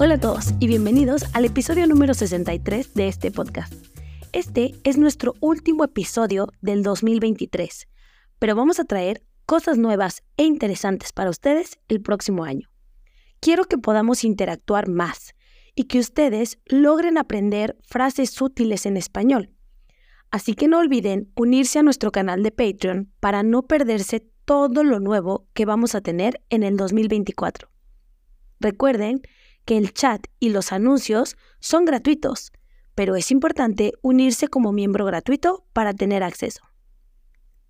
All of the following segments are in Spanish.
Hola a todos y bienvenidos al episodio número 63 de este podcast. Este es nuestro último episodio del 2023, pero vamos a traer cosas nuevas e interesantes para ustedes el próximo año. Quiero que podamos interactuar más y que ustedes logren aprender frases útiles en español. Así que no olviden unirse a nuestro canal de Patreon para no perderse todo lo nuevo que vamos a tener en el 2024. Recuerden que el chat y los anuncios son gratuitos, pero es importante unirse como miembro gratuito para tener acceso.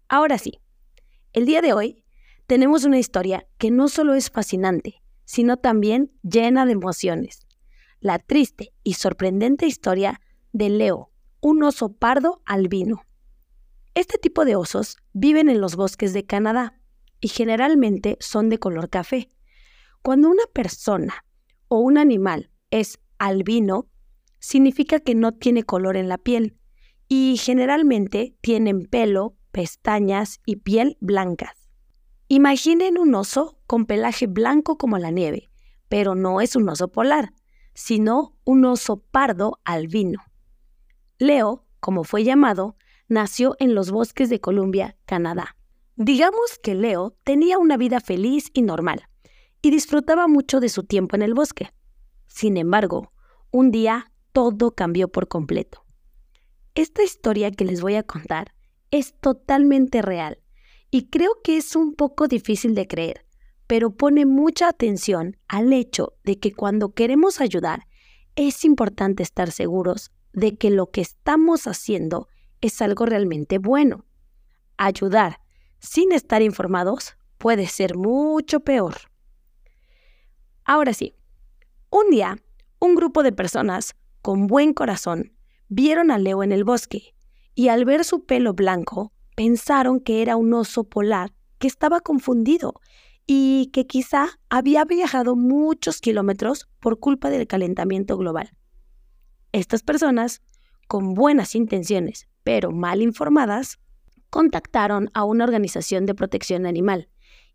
Ahora sí, el día de hoy tenemos una historia que no solo es fascinante, sino también llena de emociones. La triste y sorprendente historia de Leo, un oso pardo albino. Este tipo de osos viven en los bosques de Canadá y generalmente son de color café. Cuando una persona o un animal es albino, significa que no tiene color en la piel y generalmente tienen pelo, pestañas y piel blancas. Imaginen un oso con pelaje blanco como la nieve, pero no es un oso polar, sino un oso pardo albino. Leo, como fue llamado, nació en los bosques de Columbia, Canadá. Digamos que Leo tenía una vida feliz y normal y disfrutaba mucho de su tiempo en el bosque. Sin embargo, un día todo cambió por completo. Esta historia que les voy a contar es totalmente real y creo que es un poco difícil de creer, pero pone mucha atención al hecho de que cuando queremos ayudar es importante estar seguros de que lo que estamos haciendo es algo realmente bueno. Ayudar sin estar informados puede ser mucho peor. Ahora sí, un día, un grupo de personas con buen corazón vieron a Leo en el bosque y al ver su pelo blanco pensaron que era un oso polar que estaba confundido y que quizá había viajado muchos kilómetros por culpa del calentamiento global. Estas personas, con buenas intenciones pero mal informadas, contactaron a una organización de protección animal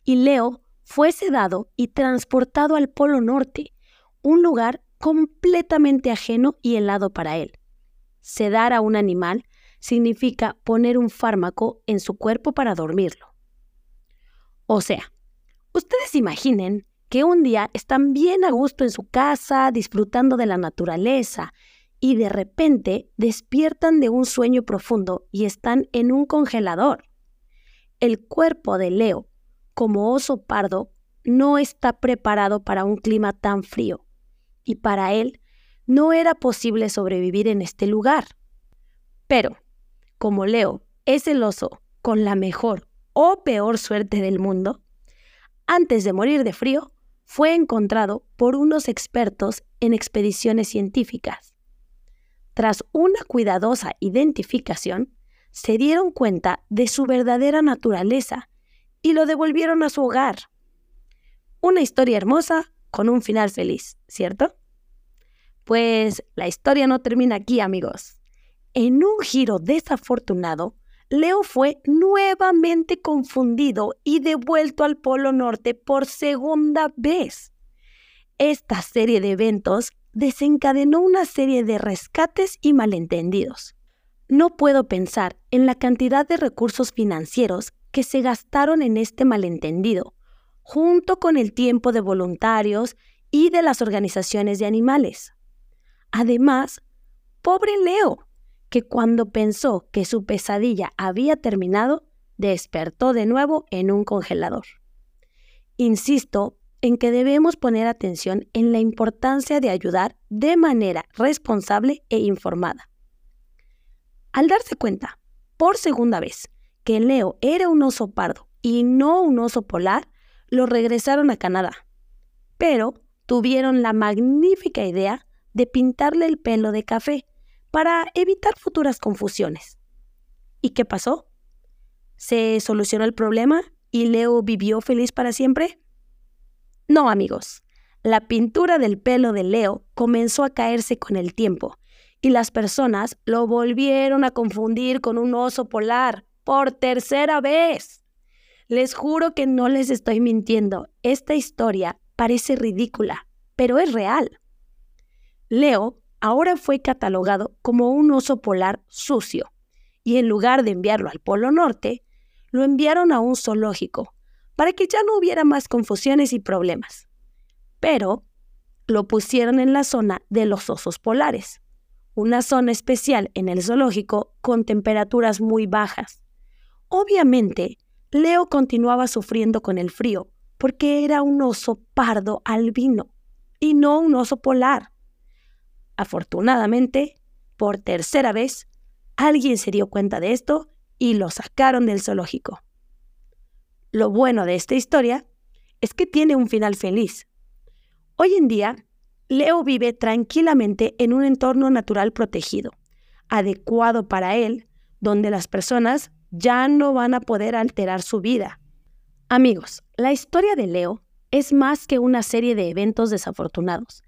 y Leo fue sedado y transportado al Polo Norte, un lugar completamente ajeno y helado para él. Sedar a un animal significa poner un fármaco en su cuerpo para dormirlo. O sea, ustedes imaginen que un día están bien a gusto en su casa, disfrutando de la naturaleza, y de repente despiertan de un sueño profundo y están en un congelador. El cuerpo de Leo como oso pardo, no está preparado para un clima tan frío, y para él no era posible sobrevivir en este lugar. Pero, como Leo es el oso con la mejor o peor suerte del mundo, antes de morir de frío, fue encontrado por unos expertos en expediciones científicas. Tras una cuidadosa identificación, se dieron cuenta de su verdadera naturaleza y lo devolvieron a su hogar. Una historia hermosa con un final feliz, ¿cierto? Pues la historia no termina aquí, amigos. En un giro desafortunado, Leo fue nuevamente confundido y devuelto al Polo Norte por segunda vez. Esta serie de eventos desencadenó una serie de rescates y malentendidos. No puedo pensar en la cantidad de recursos financieros que se gastaron en este malentendido, junto con el tiempo de voluntarios y de las organizaciones de animales. Además, pobre Leo, que cuando pensó que su pesadilla había terminado, despertó de nuevo en un congelador. Insisto en que debemos poner atención en la importancia de ayudar de manera responsable e informada. Al darse cuenta, por segunda vez, que Leo era un oso pardo y no un oso polar, lo regresaron a Canadá. Pero tuvieron la magnífica idea de pintarle el pelo de café para evitar futuras confusiones. ¿Y qué pasó? ¿Se solucionó el problema y Leo vivió feliz para siempre? No, amigos. La pintura del pelo de Leo comenzó a caerse con el tiempo y las personas lo volvieron a confundir con un oso polar por tercera vez. Les juro que no les estoy mintiendo. Esta historia parece ridícula, pero es real. Leo ahora fue catalogado como un oso polar sucio y en lugar de enviarlo al Polo Norte, lo enviaron a un zoológico para que ya no hubiera más confusiones y problemas. Pero lo pusieron en la zona de los osos polares, una zona especial en el zoológico con temperaturas muy bajas. Obviamente, Leo continuaba sufriendo con el frío porque era un oso pardo albino y no un oso polar. Afortunadamente, por tercera vez, alguien se dio cuenta de esto y lo sacaron del zoológico. Lo bueno de esta historia es que tiene un final feliz. Hoy en día, Leo vive tranquilamente en un entorno natural protegido, adecuado para él, donde las personas ya no van a poder alterar su vida. Amigos, la historia de Leo es más que una serie de eventos desafortunados.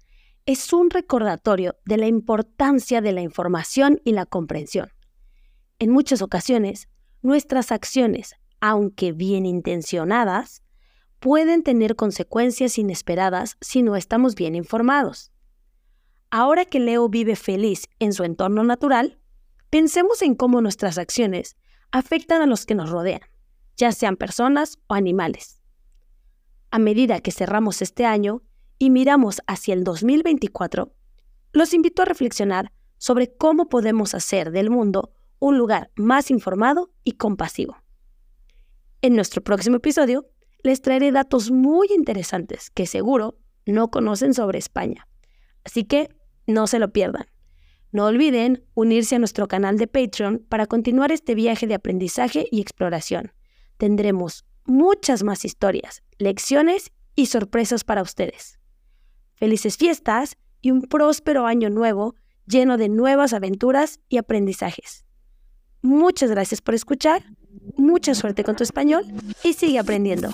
Es un recordatorio de la importancia de la información y la comprensión. En muchas ocasiones, nuestras acciones, aunque bien intencionadas, pueden tener consecuencias inesperadas si no estamos bien informados. Ahora que Leo vive feliz en su entorno natural, pensemos en cómo nuestras acciones afectan a los que nos rodean, ya sean personas o animales. A medida que cerramos este año y miramos hacia el 2024, los invito a reflexionar sobre cómo podemos hacer del mundo un lugar más informado y compasivo. En nuestro próximo episodio les traeré datos muy interesantes que seguro no conocen sobre España. Así que no se lo pierdan. No olviden unirse a nuestro canal de Patreon para continuar este viaje de aprendizaje y exploración. Tendremos muchas más historias, lecciones y sorpresas para ustedes. Felices fiestas y un próspero año nuevo lleno de nuevas aventuras y aprendizajes. Muchas gracias por escuchar, mucha suerte con tu español y sigue aprendiendo.